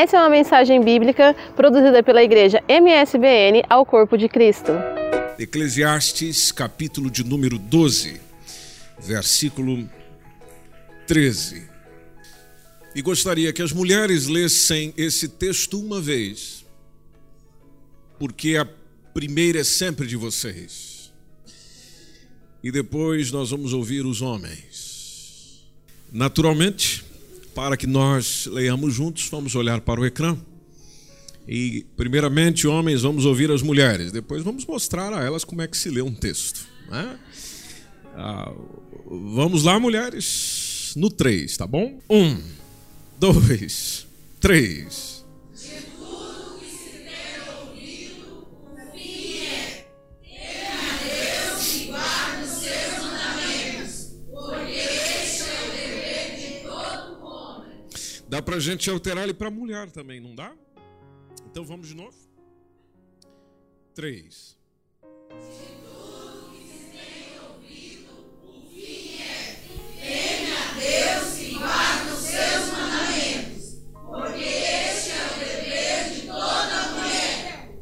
Essa é uma mensagem bíblica produzida pela igreja MSBN ao Corpo de Cristo. Eclesiastes, capítulo de número 12, versículo 13. E gostaria que as mulheres lessem esse texto uma vez, porque a primeira é sempre de vocês. E depois nós vamos ouvir os homens. Naturalmente, para que nós leiamos juntos, vamos olhar para o ecrã. E, primeiramente, homens, vamos ouvir as mulheres. Depois, vamos mostrar a elas como é que se lê um texto. Né? Ah, vamos lá, mulheres, no 3, tá bom? Um, dois, três. Dá para a gente alterar ele para mulher também, não dá? Então vamos de novo. Três.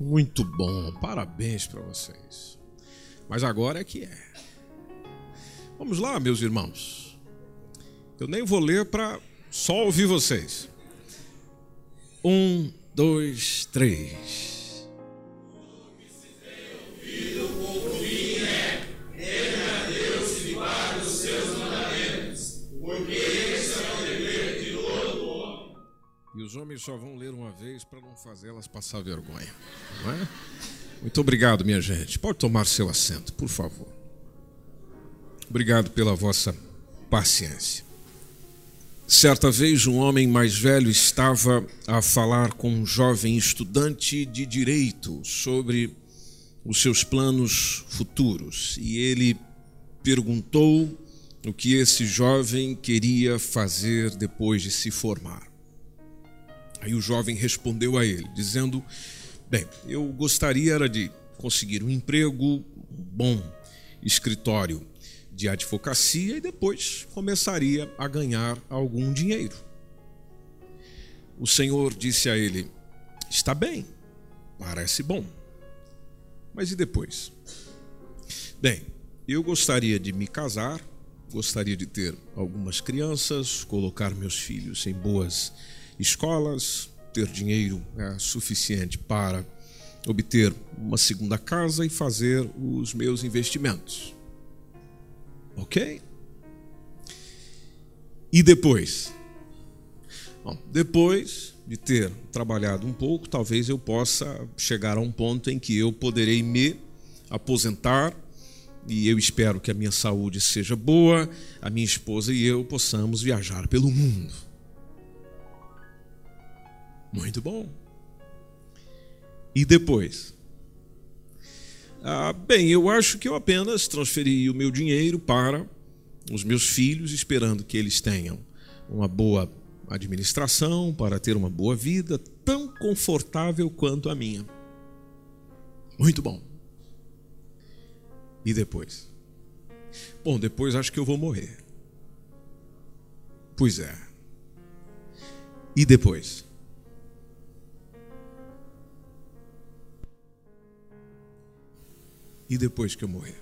Muito bom, parabéns para vocês. Mas agora é que é. Vamos lá, meus irmãos. Eu nem vou ler para só ouvir vocês. Um, dois, três. E os homens só vão ler uma vez para não fazê-las passar vergonha. Não é? Muito obrigado, minha gente. Pode tomar seu assento, por favor. Obrigado pela vossa paciência. Certa vez, um homem mais velho estava a falar com um jovem estudante de direito sobre os seus planos futuros e ele perguntou o que esse jovem queria fazer depois de se formar. Aí o jovem respondeu a ele, dizendo: Bem, eu gostaria era de conseguir um emprego bom, escritório de advocacia e depois começaria a ganhar algum dinheiro. O Senhor disse a ele: Está bem, parece bom. Mas e depois? Bem, eu gostaria de me casar, gostaria de ter algumas crianças, colocar meus filhos em boas escolas, ter dinheiro é, suficiente para obter uma segunda casa e fazer os meus investimentos. Ok? E depois? Bom, depois de ter trabalhado um pouco, talvez eu possa chegar a um ponto em que eu poderei me aposentar e eu espero que a minha saúde seja boa, a minha esposa e eu possamos viajar pelo mundo. Muito bom. E depois? Ah, bem, eu acho que eu apenas transferi o meu dinheiro para os meus filhos, esperando que eles tenham uma boa administração, para ter uma boa vida, tão confortável quanto a minha. Muito bom. E depois? Bom, depois acho que eu vou morrer. Pois é. E depois? E depois que eu morrer.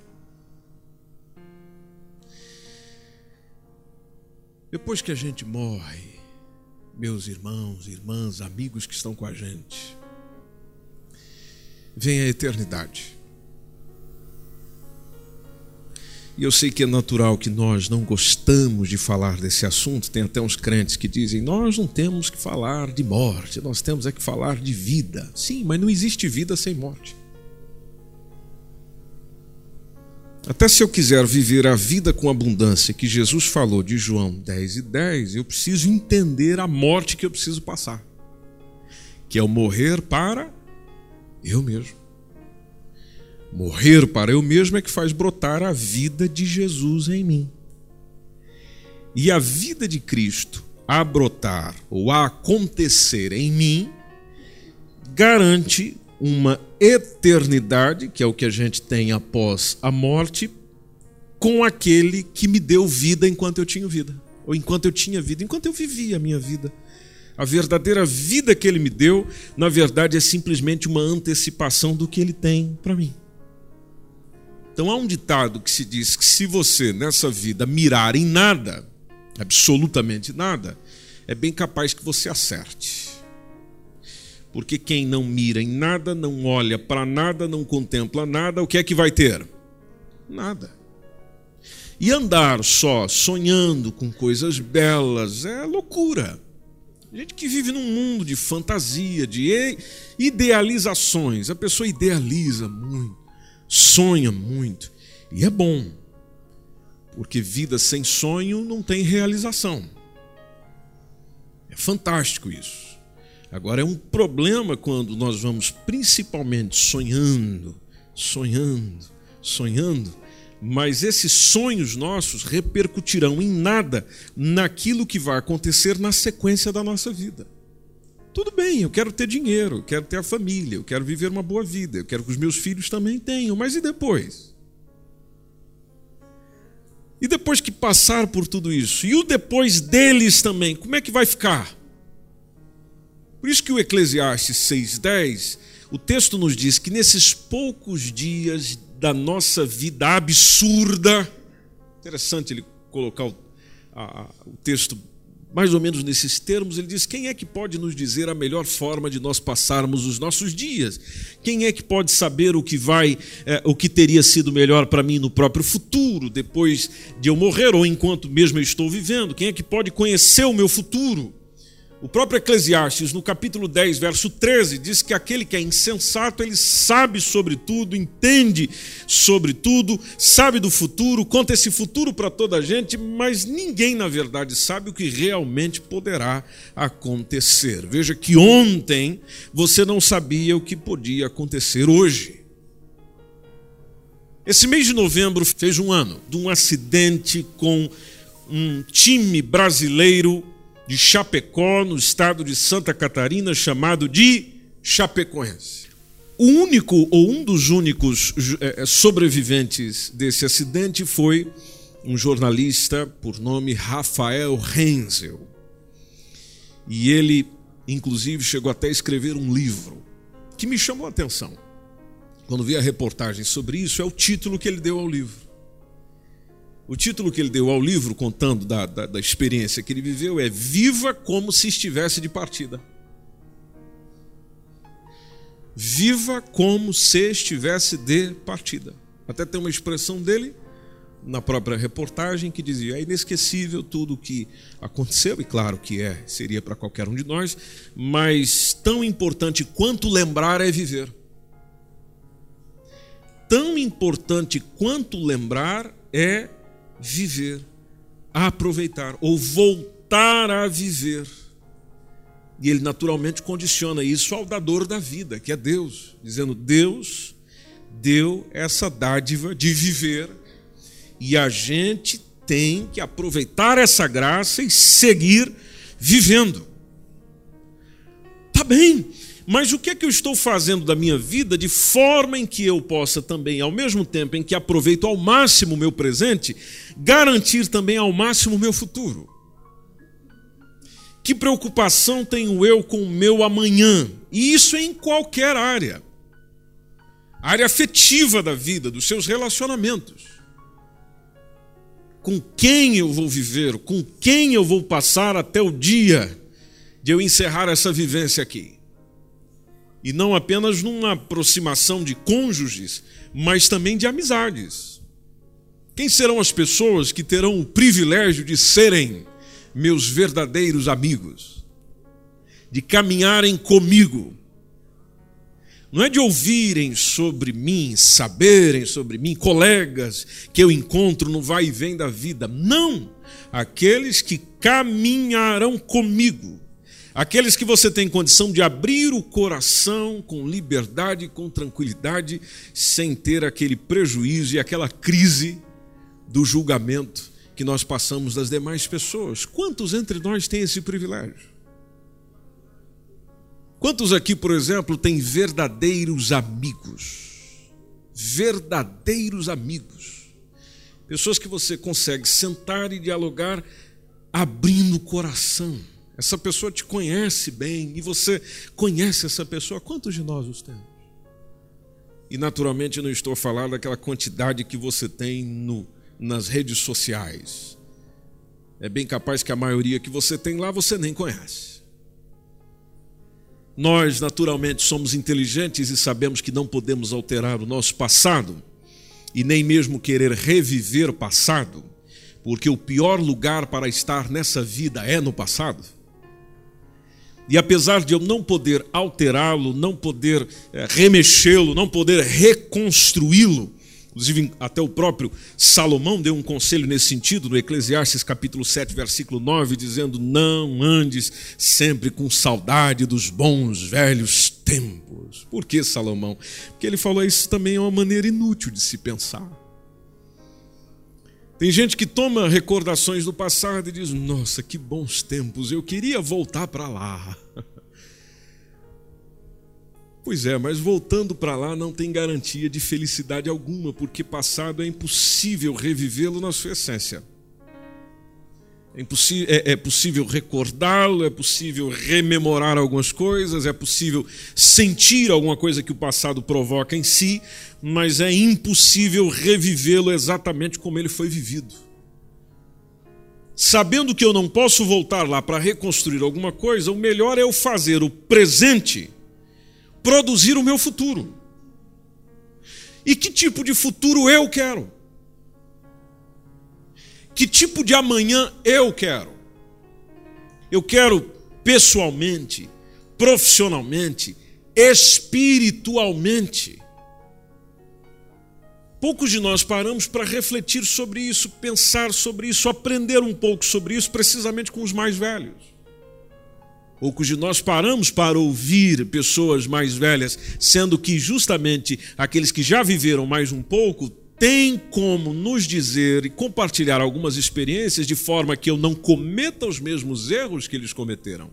Depois que a gente morre, meus irmãos, irmãs, amigos que estão com a gente, vem a eternidade. E eu sei que é natural que nós não gostamos de falar desse assunto. Tem até uns crentes que dizem: nós não temos que falar de morte, nós temos é que falar de vida. Sim, mas não existe vida sem morte. Até se eu quiser viver a vida com abundância que Jesus falou de João 10 e 10, eu preciso entender a morte que eu preciso passar, que é o morrer para eu mesmo. Morrer para eu mesmo é que faz brotar a vida de Jesus em mim. E a vida de Cristo a brotar ou a acontecer em mim garante uma eternidade, que é o que a gente tem após a morte, com aquele que me deu vida enquanto eu tinha vida, ou enquanto eu tinha vida, enquanto eu vivia a minha vida A verdadeira vida que ele me deu, na verdade, é simplesmente uma antecipação do que ele tem para mim. Então há um ditado que se diz que se você nessa vida mirar em nada, absolutamente nada, é bem capaz que você acerte. Porque quem não mira em nada, não olha para nada, não contempla nada, o que é que vai ter? Nada. E andar só sonhando com coisas belas é loucura. Gente que vive num mundo de fantasia, de idealizações. A pessoa idealiza muito, sonha muito. E é bom, porque vida sem sonho não tem realização. É fantástico isso. Agora é um problema quando nós vamos principalmente sonhando, sonhando, sonhando mas esses sonhos nossos repercutirão em nada naquilo que vai acontecer na sequência da nossa vida. Tudo bem, eu quero ter dinheiro, eu quero ter a família, eu quero viver uma boa vida, eu quero que os meus filhos também tenham, mas e depois? E depois que passar por tudo isso? E o depois deles também, como é que vai ficar? Por isso que o Eclesiastes 6,10, o texto nos diz que nesses poucos dias da nossa vida absurda. Interessante ele colocar o, a, o texto mais ou menos nesses termos, ele diz: quem é que pode nos dizer a melhor forma de nós passarmos os nossos dias? Quem é que pode saber o que vai, é, o que teria sido melhor para mim no próprio futuro, depois de eu morrer ou enquanto mesmo eu estou vivendo? Quem é que pode conhecer o meu futuro? O próprio Eclesiastes, no capítulo 10, verso 13, diz que aquele que é insensato, ele sabe sobre tudo, entende sobre tudo, sabe do futuro, conta esse futuro para toda a gente, mas ninguém, na verdade, sabe o que realmente poderá acontecer. Veja que ontem você não sabia o que podia acontecer hoje. Esse mês de novembro fez um ano de um acidente com um time brasileiro de Chapecó, no estado de Santa Catarina, chamado de Chapecoense. O único ou um dos únicos eh, eh, sobreviventes desse acidente foi um jornalista por nome Rafael Renzel. E ele, inclusive, chegou até a escrever um livro que me chamou a atenção. Quando vi a reportagem sobre isso, é o título que ele deu ao livro. O título que ele deu ao livro, contando da, da, da, experiência que ele viveu, é Viva como se estivesse de partida. Viva como se estivesse de partida. Até tem uma expressão dele na própria reportagem que dizia: é inesquecível tudo o que aconteceu, e claro que é, seria para qualquer um de nós, mas tão importante quanto lembrar é viver. Tão importante quanto lembrar é viver, aproveitar ou voltar a viver. E ele naturalmente condiciona isso ao dador da vida, que é Deus, dizendo: Deus deu essa dádiva de viver e a gente tem que aproveitar essa graça e seguir vivendo. Tá bem, mas o que é que eu estou fazendo da minha vida de forma em que eu possa também, ao mesmo tempo em que aproveito ao máximo o meu presente, garantir também ao máximo o meu futuro? Que preocupação tenho eu com o meu amanhã? E isso em qualquer área. A área afetiva da vida, dos seus relacionamentos. Com quem eu vou viver, com quem eu vou passar até o dia de eu encerrar essa vivência aqui e não apenas numa aproximação de cônjuges, mas também de amizades. Quem serão as pessoas que terão o privilégio de serem meus verdadeiros amigos? De caminharem comigo? Não é de ouvirem sobre mim, saberem sobre mim, colegas que eu encontro no vai e vem da vida. Não! Aqueles que caminharão comigo Aqueles que você tem condição de abrir o coração com liberdade, com tranquilidade, sem ter aquele prejuízo e aquela crise do julgamento que nós passamos das demais pessoas. Quantos entre nós têm esse privilégio? Quantos aqui, por exemplo, têm verdadeiros amigos? Verdadeiros amigos. Pessoas que você consegue sentar e dialogar abrindo o coração Essa pessoa te conhece bem e você conhece essa pessoa. Quantos de nós os temos? E naturalmente não estou falando daquela quantidade que você tem no, nas redes sociais. É bem capaz que a maioria que você tem lá você nem conhece. Nós, naturalmente, somos inteligentes e sabemos que não podemos alterar o nosso passado e nem mesmo querer reviver o passado, porque o pior lugar para estar nessa vida é no passado. E apesar de eu não poder alterá-lo, não poder é, remexê-lo, não poder reconstruí-lo, inclusive até o próprio Salomão deu um conselho nesse sentido, no Eclesiastes capítulo 7, versículo 9, dizendo: Não andes sempre com saudade dos bons velhos tempos. Por que Salomão? Porque ele falou isso também é uma maneira inútil de se pensar. Tem gente que toma recordações do passado e diz: Nossa, que bons tempos, eu queria voltar para lá. Pois é, mas voltando para lá não tem garantia de felicidade alguma, porque passado é impossível revivê-lo na sua essência. É, é, é possível recordá-lo, é possível rememorar algumas coisas, é possível sentir alguma coisa que o passado provoca em si, mas é impossível revivê-lo exatamente como ele foi vivido. Sabendo que eu não posso voltar lá para reconstruir alguma coisa, o melhor é eu fazer o presente produzir o meu futuro. E que tipo de futuro eu quero? Que tipo de amanhã eu quero? Eu quero pessoalmente, profissionalmente, espiritualmente. Poucos de nós paramos para refletir sobre isso, pensar sobre isso, aprender um pouco sobre isso, precisamente com os mais velhos. Poucos de nós paramos para ouvir pessoas mais velhas, sendo que justamente aqueles que já viveram mais um pouco têm como nos dizer e compartilhar algumas experiências de forma que eu não cometa os mesmos erros que eles cometeram.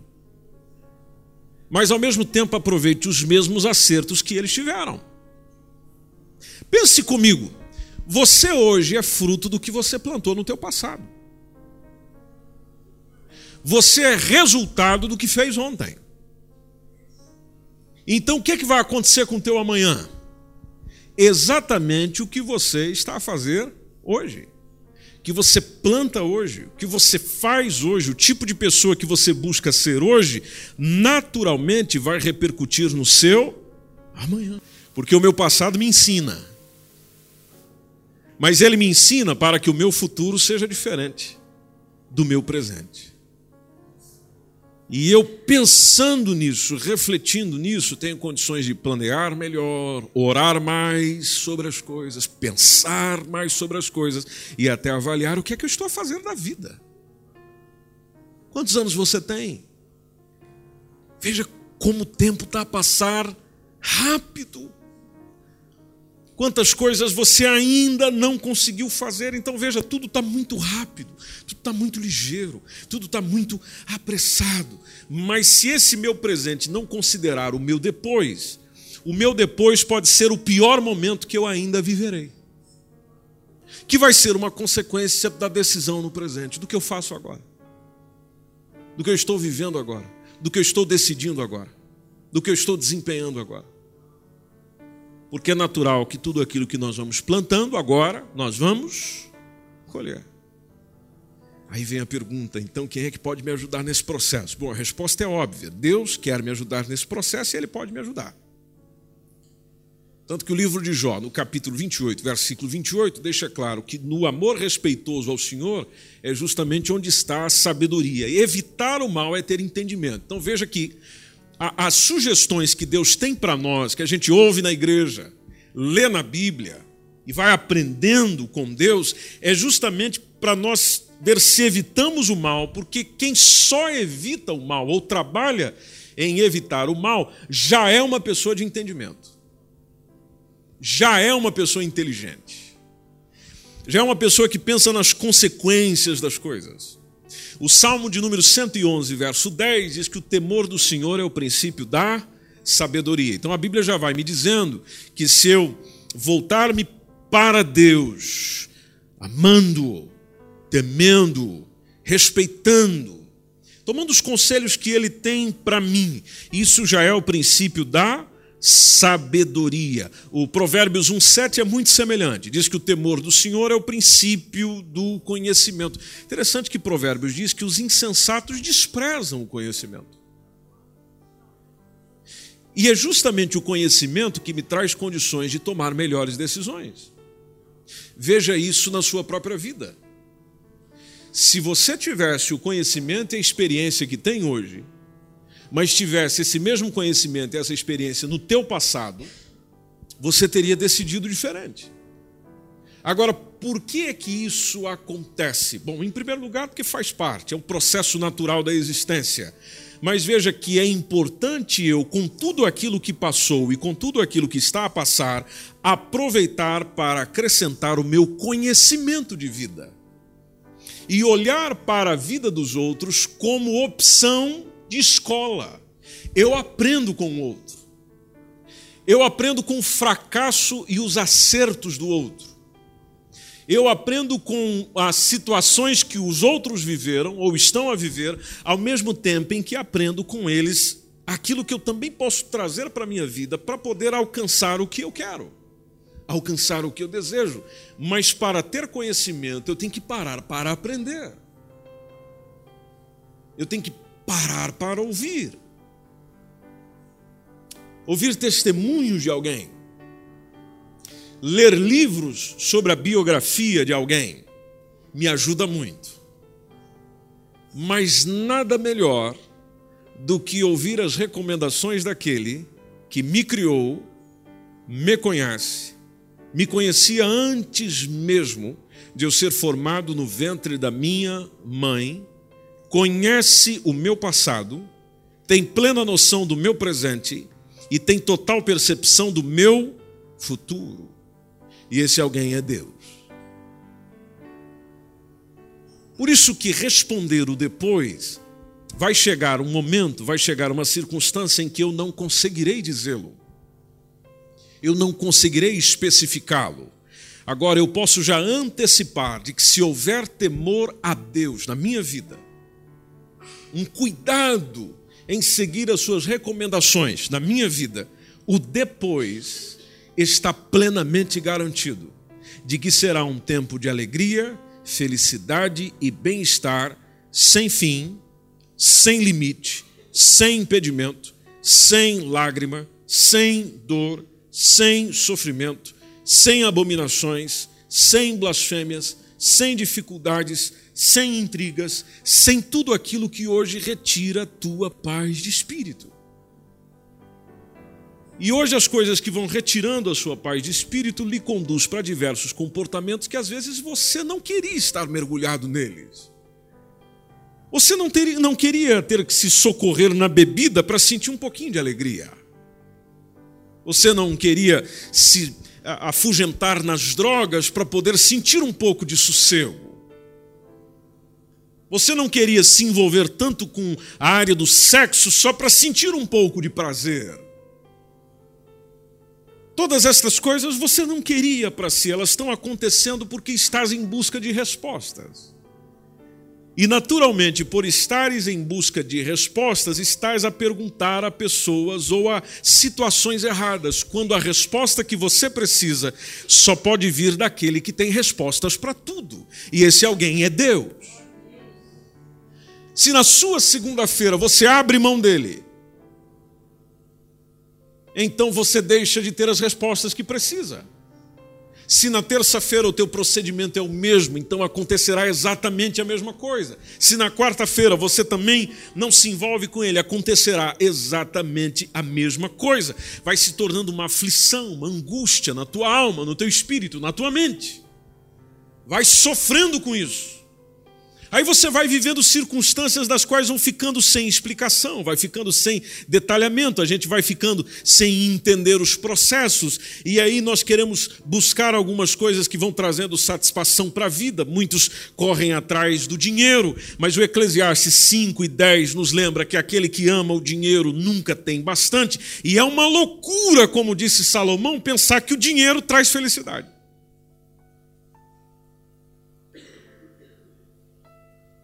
Mas ao mesmo tempo aproveite os mesmos acertos que eles tiveram. Pense comigo, você hoje é fruto do que você plantou no teu passado. Você é resultado do que fez ontem. Então o que, é que vai acontecer com o teu amanhã? Exatamente o que você está a fazer hoje. Que você planta hoje, que você faz hoje, o tipo de pessoa que você busca ser hoje, naturalmente vai repercutir no seu amanhã. Porque o meu passado me ensina. Mas ele me ensina para que o meu futuro seja diferente do meu presente. E eu pensando nisso, refletindo nisso, tenho condições de planear melhor, orar mais sobre as coisas, pensar mais sobre as coisas e até avaliar o que é que eu estou fazendo na vida. Quantos anos você tem? Veja como o tempo está a passar rápido. Quantas coisas você ainda não conseguiu fazer, então veja, tudo está muito rápido, tudo está muito ligeiro, tudo está muito apressado. Mas se esse meu presente não considerar o meu depois, o meu depois pode ser o pior momento que eu ainda viverei. Que vai ser uma consequência da decisão no presente, do que eu faço agora, do que eu estou vivendo agora, do que eu estou decidindo agora, do que eu estou desempenhando agora porque é natural que tudo aquilo que nós vamos plantando agora, nós vamos colher. Aí vem a pergunta, então quem é que pode me ajudar nesse processo? Bom, a resposta é óbvia. Deus quer me ajudar nesse processo e Ele pode me ajudar. Tanto que o livro de Jó, no capítulo 28, versículo 28, deixa claro que no amor respeitoso ao Senhor é justamente onde está a sabedoria. E evitar o mal é ter entendimento. Então veja que as sugestões que Deus tem para nós, que a gente ouve na igreja, lê na Bíblia e vai aprendendo com Deus, é justamente para nós ver se evitamos o mal, porque quem só evita o mal ou trabalha em evitar o mal já é uma pessoa de entendimento, já é uma pessoa inteligente, já é uma pessoa que pensa nas consequências das coisas. O Salmo de número 111, verso 10, diz que o temor do Senhor é o princípio da sabedoria. Então a Bíblia já vai me dizendo que se eu voltar-me para Deus, amando-o, temendo-o, respeitando, tomando os conselhos que ele tem para mim. Isso já é o princípio da sabedoria. O Provérbios 1,7 é muito semelhante. Diz que o temor do Senhor é o princípio do conhecimento. Interessante que Provérbios diz que os insensatos desprezam o conhecimento. E é justamente o conhecimento que me traz condições de tomar melhores decisões. Veja isso na sua própria vida. Se você tivesse o conhecimento e a experiência que tem hoje, mas tivesse esse mesmo conhecimento e essa experiência no teu passado, você teria decidido diferente. Agora, por que é que isso acontece? Bom, em primeiro lugar, porque faz parte, é um processo natural da existência. Mas veja que é importante eu, com tudo aquilo que passou e com tudo aquilo que está a passar, aproveitar para acrescentar o meu conhecimento de vida. E olhar para a vida dos outros como opção de escola. Eu aprendo com o outro. Eu aprendo com o fracasso e os acertos do outro. Eu aprendo com as situações que os outros viveram ou estão a viver, ao mesmo tempo em que aprendo com eles aquilo que eu também posso trazer para a minha vida para poder alcançar o que eu quero, alcançar o que eu desejo. Mas para ter conhecimento, eu tenho que parar para aprender. Eu tenho que parar para ouvir. Ouvir testemunhos de alguém. Ler livros sobre a biografia de alguém me ajuda muito. Mas nada melhor do que ouvir as recomendações daquele que me criou, me conhece, me conhecia antes mesmo de eu ser formado no ventre da minha mãe conhece o meu passado, tem plena noção do meu presente e tem total percepção do meu futuro. E esse alguém é Deus. Por isso que responder o depois vai chegar um momento, vai chegar uma circunstância em que eu não conseguirei dizê-lo. Eu não conseguirei especificá-lo. Agora eu posso já antecipar de que se houver temor a Deus na minha vida, um cuidado em seguir as suas recomendações na minha vida, o depois está plenamente garantido de que será um tempo de alegria, felicidade e bem-estar sem fim, sem limite, sem impedimento, sem lágrima, sem dor, sem sofrimento, sem abominações, sem blasfêmias, sem dificuldades, sem intrigas, sem tudo aquilo que hoje retira a tua paz de espírito. E hoje as coisas que vão retirando a sua paz de espírito lhe conduz para diversos comportamentos que às vezes você não queria estar mergulhado neles. Você não, teria, não queria ter que se socorrer na bebida para sentir um pouquinho de alegria. Você não queria se afugentar nas drogas para poder sentir um pouco de sossego. Você não queria se envolver tanto com a área do sexo só para sentir um pouco de prazer. Todas estas coisas você não queria para si, elas estão acontecendo porque estás em busca de respostas. E naturalmente, por estares em busca de respostas, estás a perguntar a pessoas ou a situações erradas, quando a resposta que você precisa só pode vir daquele que tem respostas para tudo. E esse alguém é Deus. Se na sua segunda-feira você abre mão dele, então você deixa de ter as respostas que precisa. Se na terça-feira o teu procedimento é o mesmo, então acontecerá exatamente a mesma coisa. Se na quarta-feira você também não se envolve com ele, acontecerá exatamente a mesma coisa. Vai se tornando uma aflição, uma angústia na tua alma, no teu espírito, na tua mente. Vai sofrendo com isso. Aí você vai vivendo circunstâncias das quais vão ficando sem explicação, vai ficando sem detalhamento, a gente vai ficando sem entender os processos, e aí nós queremos buscar algumas coisas que vão trazendo satisfação para a vida. Muitos correm atrás do dinheiro, mas o Eclesiastes 5 e 10 nos lembra que aquele que ama o dinheiro nunca tem bastante, e é uma loucura, como disse Salomão, pensar que o dinheiro traz felicidade.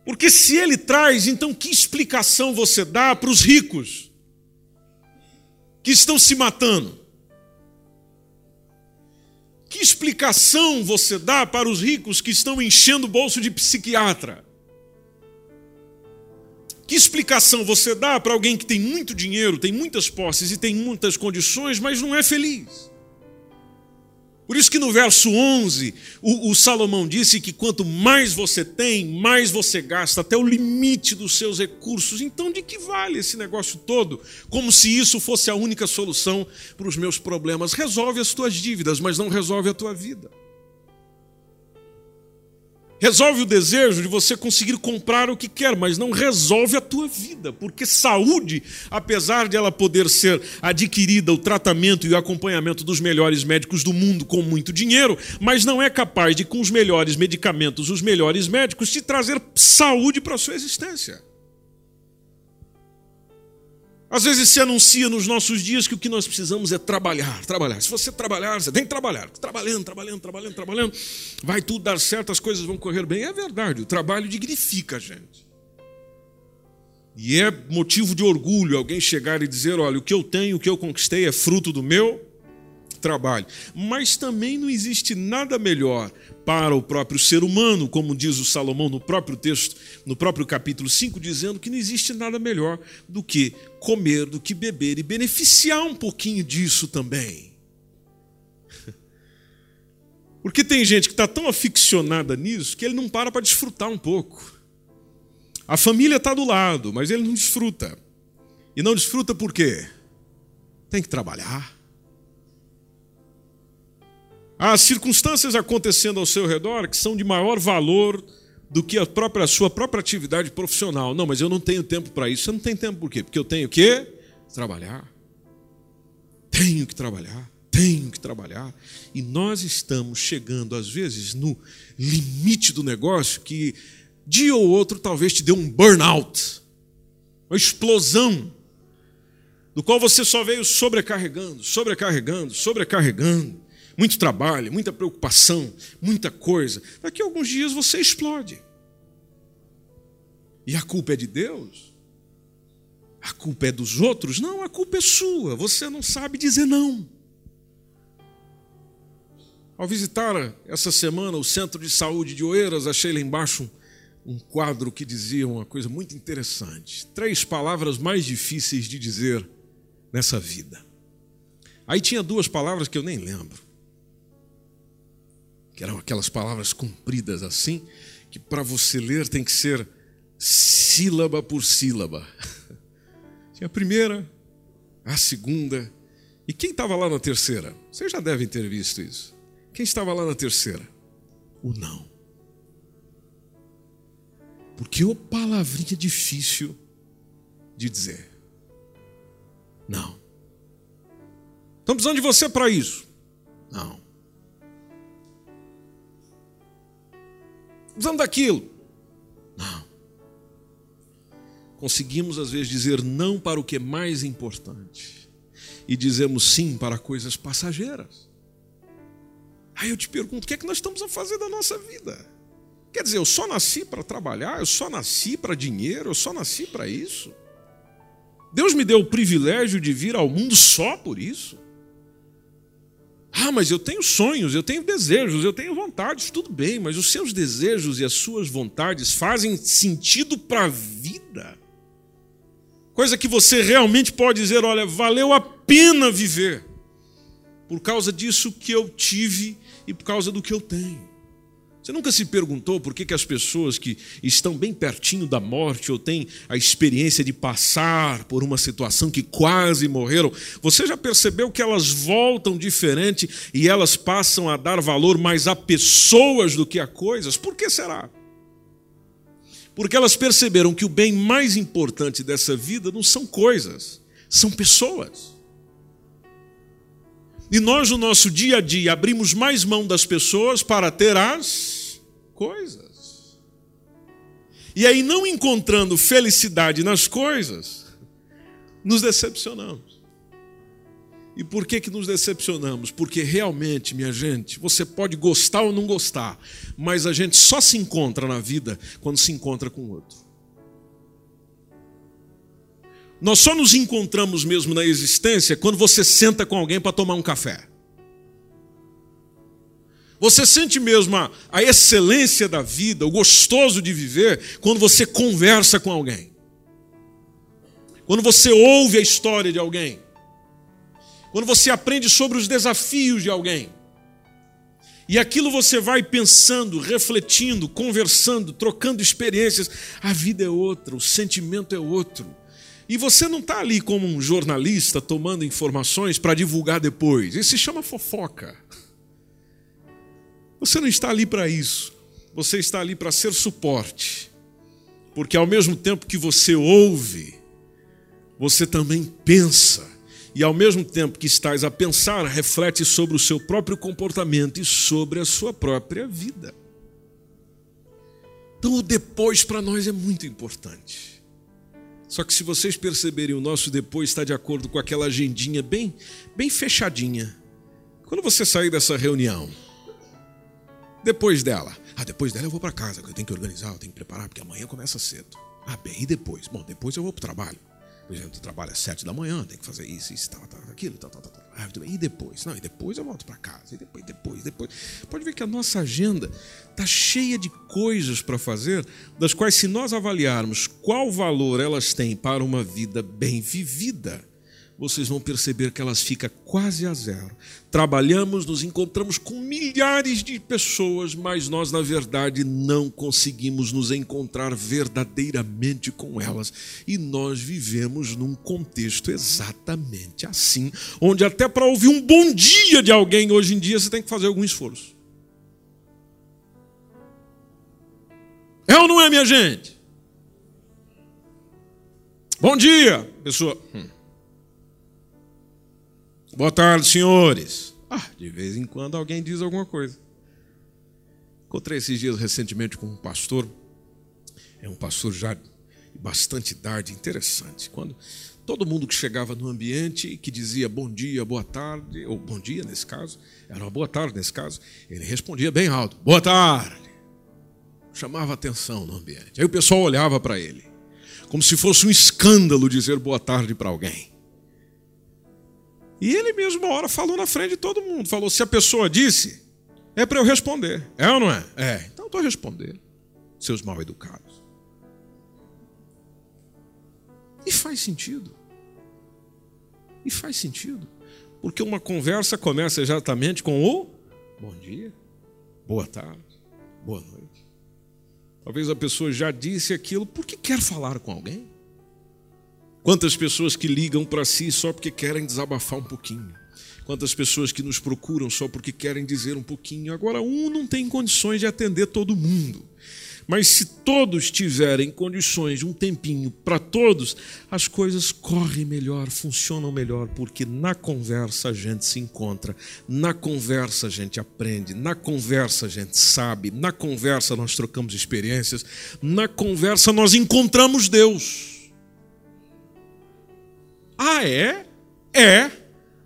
Porque se ele traz, então que explicação você dá para os ricos que estão se matando? Que explicação você dá para os ricos que estão enchendo o bolso de psiquiatra? Que explicação você dá para alguém que tem muito dinheiro, tem muitas posses e tem muitas condições, mas não é feliz? Por isso que no verso 11, o, o, Salomão disse que quanto mais você tem, mais você gasta, até o limite dos seus recursos. Então, de que vale esse negócio todo? Como se isso fosse a única solução para os meus problemas. Resolve as tuas dívidas, mas não resolve a tua vida. Resolve o desejo de você conseguir comprar o que quer, mas não resolve a tua vida, porque saúde, apesar de ela poder ser adquirida, o tratamento e o acompanhamento dos melhores médicos do mundo com muito dinheiro, mas não é capaz de, com os melhores medicamentos, os melhores médicos, te trazer saúde para a sua existência. Às vezes se anuncia nos nossos dias que o que nós precisamos é trabalhar, trabalhar. Se você trabalhar, você tem que trabalhar. Trabalhando, trabalhando, trabalhando, trabalhando, vai tudo dar certo, as coisas vão correr bem. É verdade, o trabalho dignifica a gente. E é motivo de orgulho alguém chegar e dizer: olha, o que eu tenho, o que eu conquistei é fruto do meu trabalho. Mas também não existe nada melhor para o próprio ser humano, como diz o Salomão no próprio texto, no próprio capítulo 5, dizendo que não existe nada melhor do que comer, do que beber e beneficiar um pouquinho disso também. Porque tem gente que está tão aficionada nisso que ele não para para desfrutar um pouco. A família está do lado, mas ele não desfruta. E não desfruta por quê? Tem que trabalhar Há circunstâncias acontecendo ao seu redor que são de maior valor do que a própria a sua própria atividade profissional. Não, mas eu não tenho tempo para isso. Você não tem tempo por quê? Porque eu tenho que trabalhar. Tenho que trabalhar. Tenho que trabalhar. E nós estamos chegando, às vezes, no limite do negócio que dia ou outro talvez te dê um burnout, uma explosão, do qual você só veio sobrecarregando, sobrecarregando, sobrecarregando muito trabalho, muita preocupação, muita coisa. Daqui a alguns dias você explode. E a culpa é de Deus? A culpa é dos outros? Não, a culpa é sua. Você não sabe dizer não. Ao visitar essa semana o centro de saúde de Oeiras, achei lá embaixo um quadro que dizia uma coisa muito interessante. Três palavras mais difíceis de dizer nessa vida. Aí tinha duas palavras que eu nem lembro que eram aquelas palavras compridas assim, que para você ler tem que ser sílaba por sílaba. Tinha a primeira, a segunda, e quem estava lá na terceira? Vocês já devem ter visto isso. Quem estava lá na terceira? O não. Porque o palavrinha difícil de dizer. Não. Estamos precisando de você para isso. Não. Precisamos daquilo. Não. Conseguimos, às vezes, dizer não para o que é mais importante e dizemos sim para coisas passageiras. Aí eu te pergunto: o que é que nós estamos a fazer da nossa vida? Quer dizer, eu só nasci para trabalhar, eu só nasci para dinheiro, eu só nasci para isso. Deus me deu o privilégio de vir ao mundo só por isso. Ah, mas eu tenho sonhos, eu tenho desejos, eu tenho vontades, tudo bem, mas os seus desejos e as suas vontades fazem sentido para a vida. Coisa que você realmente pode dizer: olha, valeu a pena viver, por causa disso que eu tive e por causa do que eu tenho. Você nunca se perguntou por que, que as pessoas que estão bem pertinho da morte ou têm a experiência de passar por uma situação que quase morreram, você já percebeu que elas voltam diferente e elas passam a dar valor mais a pessoas do que a coisas? Por que será? Porque elas perceberam que o bem mais importante dessa vida não são coisas, são pessoas. E nós, no nosso dia a dia, abrimos mais mão das pessoas para ter as coisas. E aí, não encontrando felicidade nas coisas, nos decepcionamos. E por que, que nos decepcionamos? Porque realmente, minha gente, você pode gostar ou não gostar, mas a gente só se encontra na vida quando se encontra com o outro. Nós só nos encontramos mesmo na existência quando você senta com alguém para tomar um café. Você sente mesmo a, a, excelência da vida, o gostoso de viver, quando você conversa com alguém. Quando você ouve a história de alguém. Quando você aprende sobre os desafios de alguém. E aquilo você vai pensando, refletindo, conversando, trocando experiências. A vida é outra, o sentimento é outro. E você não está ali como um jornalista tomando informações para divulgar depois. Isso se chama fofoca. Você não está ali para isso. Você está ali para ser suporte. Porque ao mesmo tempo que você ouve, você também pensa e ao mesmo tempo que estás a pensar, reflete sobre o seu próprio comportamento e sobre a sua própria vida. Então, o depois para nós é muito importante. Só que se vocês perceberem, o nosso depois está de acordo com aquela agendinha bem, bem fechadinha. Quando você sair dessa reunião, depois dela, ah, depois dela eu vou para casa, eu tenho que organizar, eu tenho que preparar, porque amanhã começa cedo. Ah, bem, e depois? Bom, depois eu vou para o trabalho. Por exemplo, tu trabalha às sete da manhã, tem que fazer isso, isso, tal, tal, aquilo, tal, tal. tal. Ah, e depois? Não, e depois eu volto para casa. E depois, depois, depois. Pode ver que a nossa agenda está cheia de coisas para fazer, das quais, se nós avaliarmos qual valor elas têm para uma vida bem vivida, vocês vão perceber que elas ficam quase a zero. Trabalhamos, nos encontramos com milhares de pessoas, mas nós, na verdade, não conseguimos nos encontrar verdadeiramente com elas. E nós vivemos num contexto exatamente assim, onde até para ouvir um bom dia de alguém hoje em dia você tem que fazer algum esforço. É ou não é, minha gente? Bom dia, pessoa. Hum. Boa tarde, senhores. Ah, de vez em quando alguém diz alguma coisa. Encontrei esses dias recentemente com um pastor. É um pastor já bastante idade, interessante. Quando todo mundo que chegava no ambiente que dizia bom dia, boa tarde, ou bom dia nesse caso, era uma boa tarde nesse caso, ele respondia bem alto: boa tarde. Chamava atenção no ambiente. Aí o pessoal olhava para ele, como se fosse um escândalo dizer boa tarde para alguém. E ele mesmo, uma hora, falou na frente de todo mundo. Falou: se a pessoa disse, é para eu responder. É ou não é? É. Então estou respondendo. Seus mal educados. E faz sentido. E faz sentido. Porque uma conversa começa exatamente com o bom dia, boa tarde, boa noite. Talvez a pessoa já disse aquilo porque quer falar com alguém. Quantas pessoas que ligam para si só porque querem desabafar um pouquinho. Quantas pessoas que nos procuram só porque querem dizer um pouquinho. Agora, um não tem condições de atender todo mundo. Mas se todos tiverem condições um tempinho para todos, as coisas correm melhor, funcionam melhor, porque na conversa a gente se encontra, na conversa a gente aprende, na conversa a gente sabe, na conversa nós trocamos experiências, na conversa nós encontramos Deus. Ah, é? É.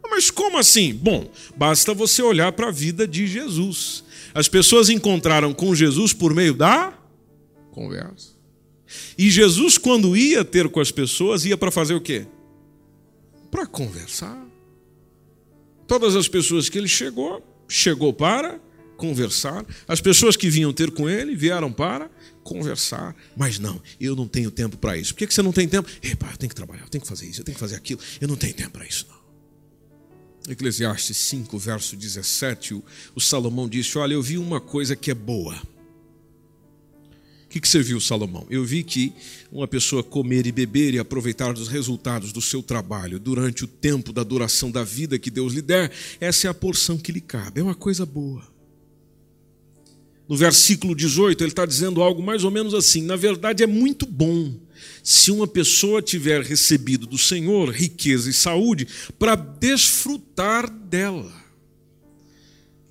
Mas como assim? Bom, basta você olhar para a vida de Jesus. As pessoas encontraram com Jesus por meio da conversa. E Jesus, quando ia ter com as pessoas, ia para fazer o quê? Para conversar. Todas as pessoas que ele chegou, chegou para conversar. As pessoas que vinham ter com ele vieram para conversar. Mas não, eu não tenho tempo para isso. Por que você não tem tempo? Epa, eu tenho que trabalhar, eu tenho que fazer isso, eu tenho que fazer aquilo. Eu não tenho tempo para isso, não. Eclesiastes 5, verso 17, o, Salomão disse: Olha, eu vi uma coisa que é boa. O que você viu, Salomão? Eu vi que uma pessoa comer e beber e aproveitar dos resultados do seu trabalho durante o tempo da duração da vida que Deus lhe der, essa é a porção que lhe cabe. É uma coisa boa. No versículo 18, ele está dizendo algo mais ou menos assim: na verdade, é muito bom se uma pessoa tiver recebido do Senhor riqueza e saúde para desfrutar dela.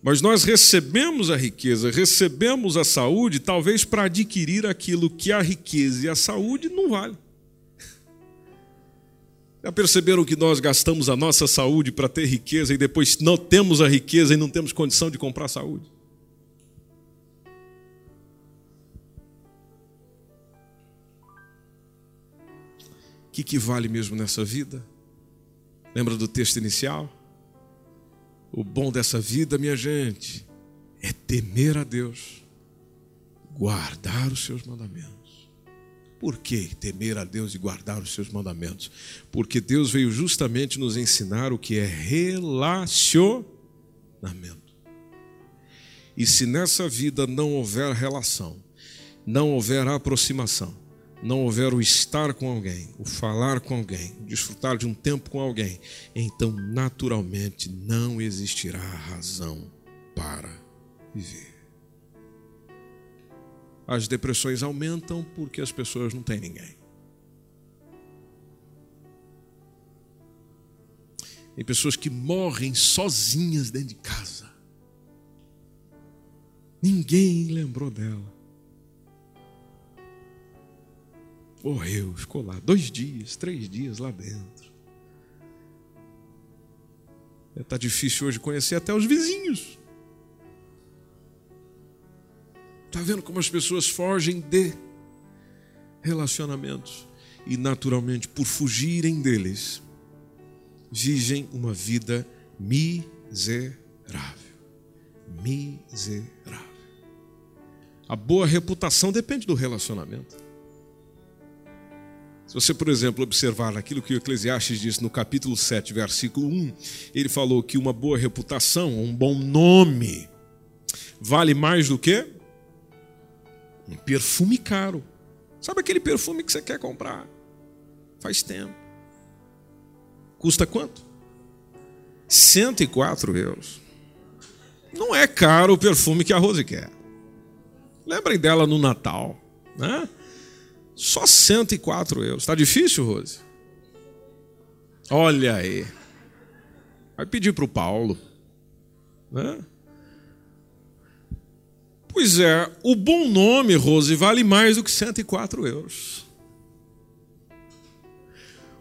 Mas nós recebemos a riqueza, recebemos a saúde, talvez para adquirir aquilo que a riqueza e a saúde não valem. Já perceberam que nós gastamos a nossa saúde para ter riqueza e depois não temos a riqueza e não temos condição de comprar saúde? Que, que vale mesmo nessa vida? Lembra do texto inicial? O bom dessa vida, minha gente, é temer a Deus, guardar os seus mandamentos. Por que temer a Deus e guardar os seus mandamentos? Porque Deus veio justamente nos ensinar o que é relacionamento. E se nessa vida não houver relação, não houver aproximação, não houver o estar com alguém, o falar com alguém, desfrutar de um tempo com alguém, então naturalmente não existirá razão para viver. As depressões aumentam porque as pessoas não têm ninguém. Tem pessoas que morrem sozinhas dentro de casa. Ninguém lembrou dela. Morreu, ficou lá dois dias, três dias lá dentro. Está difícil hoje conhecer até os vizinhos. Está vendo como as pessoas fogem de relacionamentos e, naturalmente, por fugirem deles, vivem uma vida miserável. Miserável. A boa reputação depende do relacionamento. Se você, por exemplo, observar aquilo que o Eclesiastes diz no capítulo 7, versículo 1, ele falou que uma boa reputação, um bom nome, vale mais do que um perfume caro. Sabe aquele perfume que você quer comprar? Faz tempo. Custa quanto? 104 euros. Não é caro o perfume que a Rose quer. Lembrem dela no Natal, né? Só 104 euros. Está difícil, Rose? Olha aí. Vai pedir para o Paulo. Né? Pois é, o bom nome, Rose, vale mais do que 104 euros.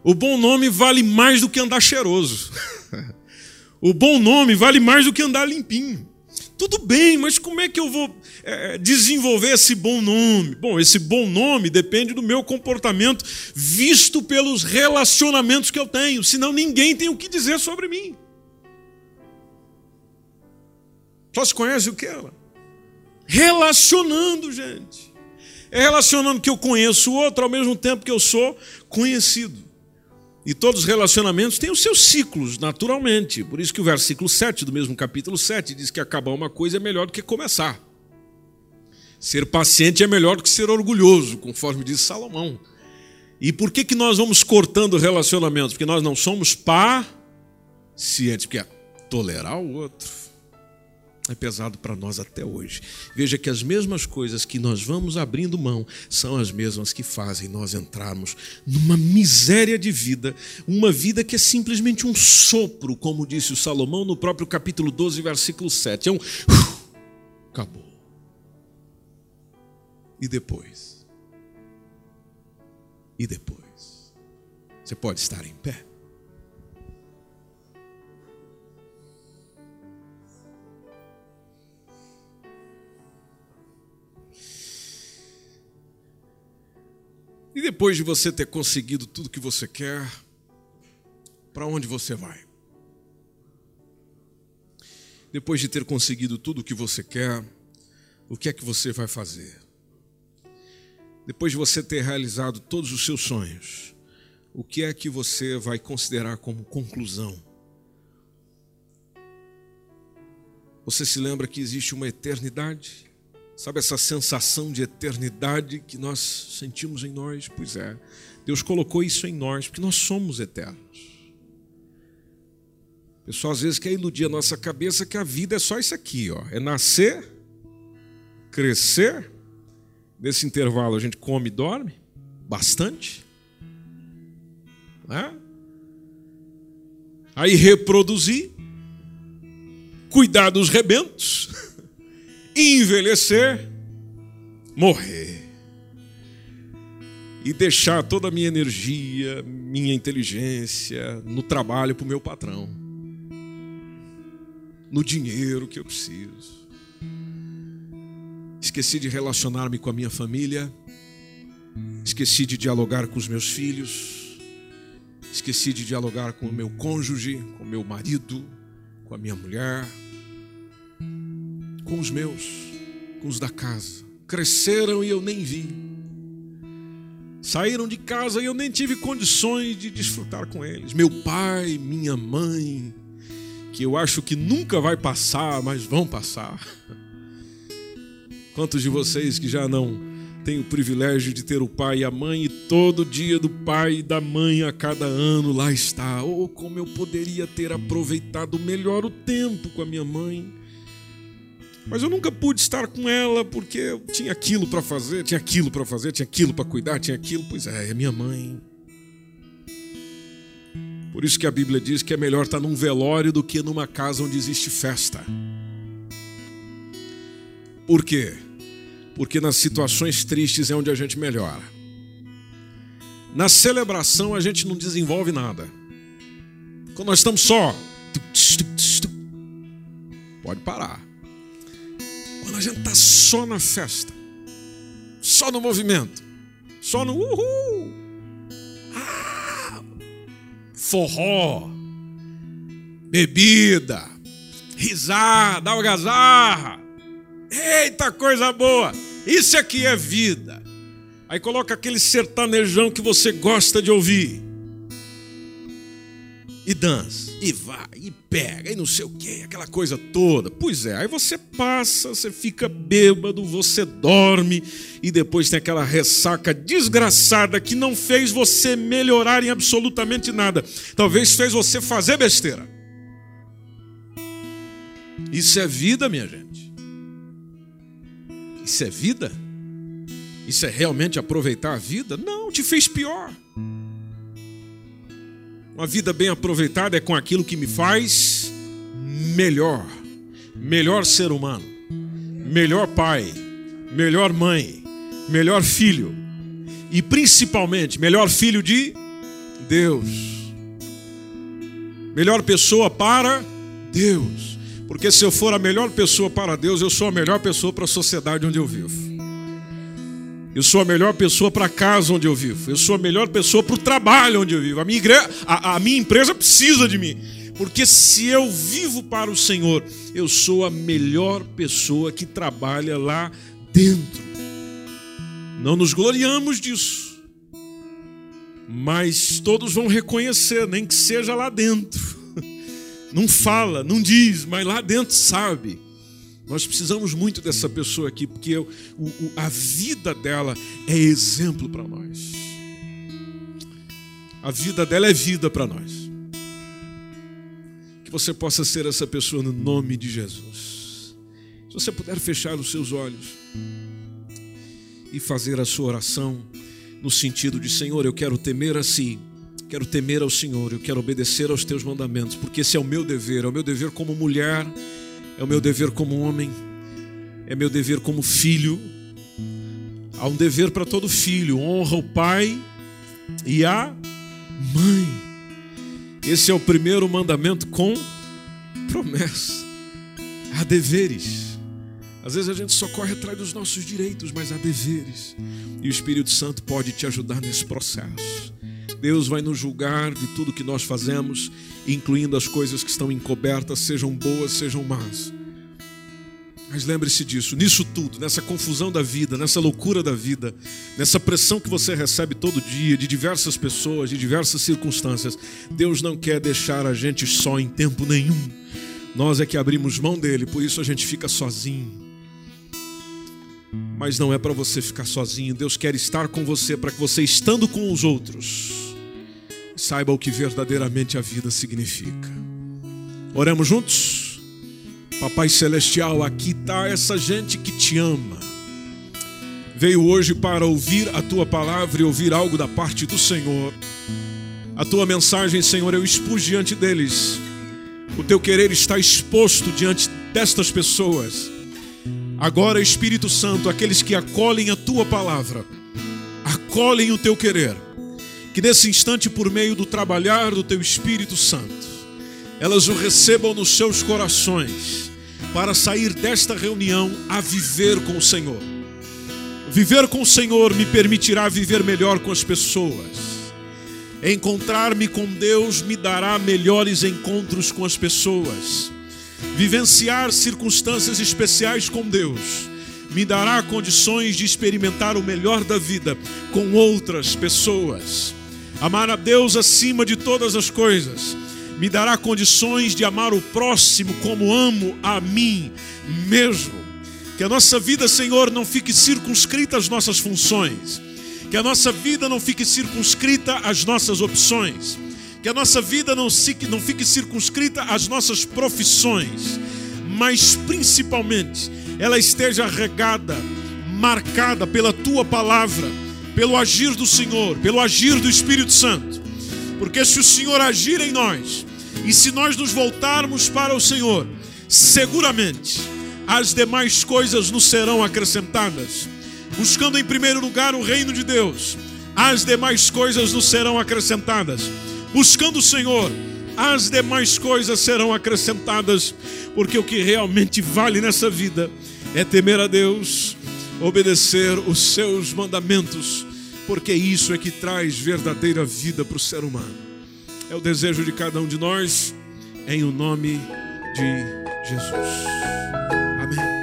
O bom nome vale mais do que andar cheiroso. o bom nome vale mais do que andar limpinho. Tudo bem, mas como é que eu vou é, desenvolver esse bom nome? Bom, esse bom nome depende do meu comportamento visto pelos relacionamentos que eu tenho, senão ninguém tem o que dizer sobre mim. Só se conhece o que ela? Relacionando, gente. É relacionando que eu conheço o outro ao mesmo tempo que eu sou conhecido. E todos os relacionamentos têm os seus ciclos, naturalmente. Por isso que o versículo 7 do mesmo capítulo 7 diz que acabar uma coisa é melhor do que começar. Ser paciente é melhor do que ser orgulhoso, conforme diz Salomão. E por que, que nós vamos cortando relacionamentos? Porque nós não somos pacientes, porque é tolerar o outro é pesado para nós até hoje. Veja que as mesmas coisas que nós vamos abrindo mão são as mesmas que fazem nós entrarmos numa miséria de vida, uma vida que é simplesmente um sopro, como disse o Salomão no próprio capítulo 12, versículo 7. É um. Acabou. E depois? E depois? Você pode estar em pé? E depois de você ter conseguido tudo que você quer, para onde você vai? Depois de ter conseguido tudo o que você quer, o que é que você vai fazer? Depois de você ter realizado todos os seus sonhos, o que é que você vai considerar como conclusão? Você se lembra que existe uma eternidade? Sabe essa sensação de eternidade que nós sentimos em nós? Pois é, Deus colocou isso em nós, porque nós somos eternos. O pessoal às vezes quer iludir a nossa cabeça que a vida é só isso aqui, ó. É nascer, crescer. Nesse intervalo a gente come e dorme bastante. Né? Aí reproduzir, cuidar dos rebentos envelhecer, morrer. e deixar toda a minha energia, minha inteligência no trabalho para o meu patrão, no dinheiro que eu preciso. Esqueci de relacionar-me com a minha família, esqueci de dialogar com os meus filhos, esqueci de dialogar com o meu cônjuge, com o meu marido, com a minha mulher, com os meus, com os da casa. Cresceram e eu nem vi Saíram de casa e eu nem tive condições de desfrutar com eles. Meu pai, minha mãe, que eu acho que nunca vai passar, mas vão passar. Quantos de vocês que já não têm o privilégio de ter o pai e a mãe e todo dia do pai e da mãe a cada ano lá está? Ou oh, como eu poderia ter aproveitado melhor o tempo com a minha mãe mas eu nunca pude estar com ela porque eu tinha aquilo para fazer, tinha aquilo para fazer, tinha aquilo para cuidar, tinha aquilo. Pois é, é minha mãe. Por isso que a Bíblia diz que é melhor estar num velório do que numa casa onde existe festa. Por quê? Porque nas situações tristes é onde a gente melhora. Na celebração a gente não desenvolve nada. Quando nós estamos só, pode parar. Quando a gente está só na festa, só no movimento, só no uhul, ah, forró, bebida, risada, algazarra, eita coisa boa, isso aqui é vida. Aí coloca aquele sertanejão que você gosta de ouvir e dança, e vai, e pega, e não sei o que, aquela coisa toda. Pois é, aí você passa, você fica bêbado, você dorme, e depois tem aquela ressaca desgraçada que não fez você melhorar em absolutamente nada. Talvez fez você fazer besteira. Isso é vida, minha gente. Isso é vida? Isso é realmente aproveitar a vida? Não, te fez pior. Uma vida bem aproveitada é com aquilo que me faz melhor, melhor ser humano, melhor pai, melhor mãe, melhor filho e principalmente melhor filho de Deus. Melhor pessoa para Deus. Porque se eu for a melhor pessoa para Deus, eu sou a melhor pessoa para a sociedade onde eu vivo. Eu sou a melhor pessoa para a casa onde eu vivo. Eu sou a melhor pessoa para o trabalho onde eu vivo. A minha, igreja, a, a minha empresa precisa de mim. Porque se eu vivo para o Senhor, eu sou a melhor pessoa que trabalha lá dentro. Não nos gloriamos disso. Mas todos vão reconhecer, nem que seja lá dentro. Não fala, não diz, mas lá dentro sabe nós precisamos muito dessa pessoa aqui, porque o, o, a vida dela é exemplo para nós. A vida dela é vida para nós. Que você possa ser essa pessoa no nome de Jesus. Se você puder fechar os seus olhos e fazer a sua oração no sentido de: Senhor, eu quero temer assim quero temer ao Senhor, eu quero obedecer aos teus mandamentos, porque esse é o meu dever, é o meu dever como mulher, é o meu dever como homem, é meu dever como filho. Há um dever para todo filho: honra o pai e a mãe. Esse é o primeiro mandamento com promessa. Há deveres. Às vezes a gente só corre atrás dos nossos direitos, mas há deveres. E o Espírito Santo pode te ajudar nesse processo. Deus vai nos julgar de tudo que nós fazemos, incluindo as coisas que estão encobertas, sejam boas, sejam más. Mas lembre-se disso, nisso tudo, nessa confusão da vida, nessa loucura da vida, nessa pressão que você recebe todo dia de diversas pessoas, de diversas circunstâncias, Deus não quer deixar a gente só em tempo nenhum. Nós é que abrimos mão dele, por isso a gente fica sozinho. Mas não é para você ficar sozinho, Deus quer estar com você para que você, estando com os outros, saiba o que verdadeiramente a vida significa. Oremos juntos? Papai Celestial, aqui está essa gente que te ama. Veio hoje para ouvir a tua palavra e ouvir algo da parte do Senhor. A tua mensagem, Senhor, eu expus diante deles. O teu querer está exposto diante destas pessoas. Agora, Espírito Santo, aqueles que acolhem a tua palavra, acolhem o teu querer. Que nesse instante, por meio do trabalhar do teu Espírito Santo, elas o recebam nos seus corações para sair desta reunião a viver com o Senhor. Viver com o Senhor me permitirá viver melhor com as pessoas. Encontrar-me com Deus me dará melhores encontros com as pessoas. Vivenciar circunstâncias especiais com Deus me dará condições de experimentar o melhor da vida com outras pessoas. Amar a Deus acima de todas as coisas. Me dará condições de amar o próximo como amo a mim mesmo. Que a nossa vida, Senhor, não fique circunscrita às nossas funções, que a nossa vida não fique circunscrita às nossas opções, que a nossa vida não fique, não fique circunscrita às nossas profissões, mas principalmente ela esteja regada, marcada pela tua palavra, pelo agir do Senhor, pelo agir do Espírito Santo. Porque se o Senhor agir em nós, e se nós nos voltarmos para o Senhor, seguramente as demais coisas nos serão acrescentadas. Buscando em primeiro lugar o reino de Deus, as demais coisas nos serão acrescentadas. Buscando o Senhor, as demais coisas serão acrescentadas, porque o que realmente vale nessa vida é temer a Deus, obedecer os seus mandamentos, porque isso é que traz verdadeira vida para o ser humano. É o desejo de cada um de nós, em o nome de Jesus. Amém.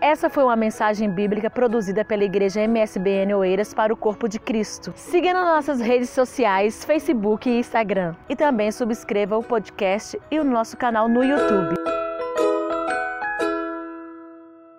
Essa foi uma mensagem bíblica produzida pela Igreja MSBN Oeiras para o Corpo de Cristo. Siga nas nossas redes sociais, Facebook e Instagram. E também subscreva o podcast e o nosso canal no YouTube.